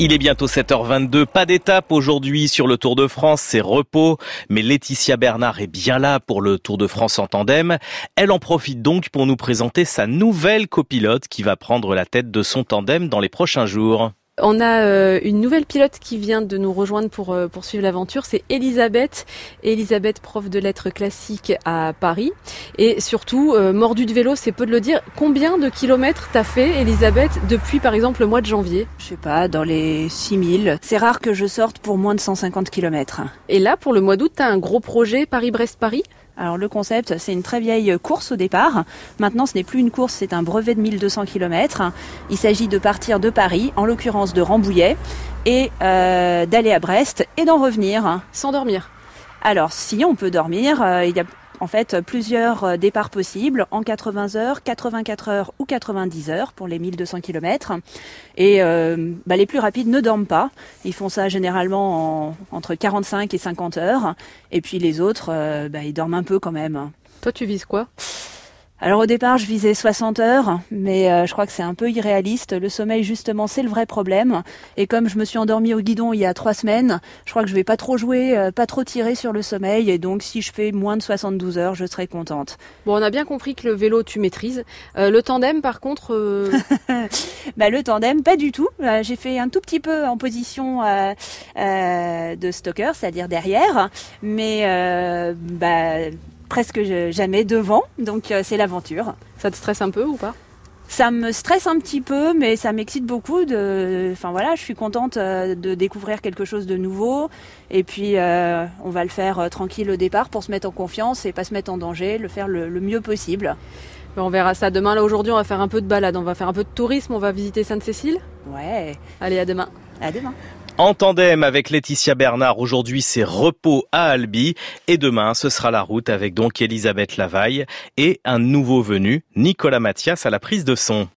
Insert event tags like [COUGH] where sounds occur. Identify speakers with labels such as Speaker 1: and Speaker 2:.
Speaker 1: Il est bientôt 7h22, pas d'étape aujourd'hui sur le Tour de France, c'est repos, mais Laetitia Bernard est bien là pour le Tour de France en tandem. Elle en profite donc pour nous présenter sa nouvelle copilote qui va prendre la tête de son tandem dans les prochains jours.
Speaker 2: On a euh, une nouvelle pilote qui vient de nous rejoindre pour euh, poursuivre l'aventure, c'est Elisabeth. Elisabeth, prof de lettres classiques à Paris. Et surtout, euh, mordue de vélo, c'est peu de le dire. Combien de kilomètres t'as fait, Elisabeth, depuis par exemple le mois de janvier?
Speaker 3: Je sais pas, dans les 6000. C'est rare que je sorte pour moins de 150 kilomètres.
Speaker 2: Et là, pour le mois d'août, t'as un gros projet Paris-Brest-Paris?
Speaker 3: Alors le concept, c'est une très vieille course au départ. Maintenant, ce n'est plus une course, c'est un brevet de 1200 km. Il s'agit de partir de Paris, en l'occurrence de Rambouillet, et euh, d'aller à Brest et d'en revenir.
Speaker 2: Sans dormir
Speaker 3: alors si on peut dormir, euh, il y a en fait plusieurs euh, départs possibles en 80 heures, 84 heures ou 90 heures pour les 1200 km. Et euh, bah, les plus rapides ne dorment pas. Ils font ça généralement entre 45 et 50 heures. Et puis les autres, euh, bah, ils dorment un peu quand même.
Speaker 2: Toi, tu vises quoi?
Speaker 3: Alors au départ, je visais 60 heures, mais euh, je crois que c'est un peu irréaliste. Le sommeil, justement, c'est le vrai problème. Et comme je me suis endormie au guidon il y a trois semaines, je crois que je vais pas trop jouer, euh, pas trop tirer sur le sommeil. Et donc, si je fais moins de 72 heures, je serai contente.
Speaker 2: Bon, on a bien compris que le vélo, tu maîtrises. Euh, le tandem, par contre... [LAUGHS]
Speaker 3: bah, le tandem, pas du tout. J'ai fait un tout petit peu en position de stocker, c'est-à-dire derrière. Mais... bah presque jamais devant, donc euh, c'est l'aventure.
Speaker 2: Ça te stresse un peu ou pas?
Speaker 3: Ça me stresse un petit peu, mais ça m'excite beaucoup. De, enfin voilà, je suis contente euh, de découvrir quelque chose de nouveau. Et puis euh, on va le faire tranquille au départ pour se mettre en confiance et pas se mettre en danger, le faire le, le mieux possible.
Speaker 2: On verra ça demain. Là aujourd'hui, on va faire un peu de balade, on va faire un peu de tourisme, on va visiter Sainte-Cécile.
Speaker 3: Ouais.
Speaker 2: Allez, à demain.
Speaker 3: À demain.
Speaker 1: En tandem avec Laetitia Bernard, aujourd'hui c'est repos à Albi et demain ce sera la route avec donc Elisabeth Lavaille et un nouveau venu, Nicolas Mathias à la prise de son.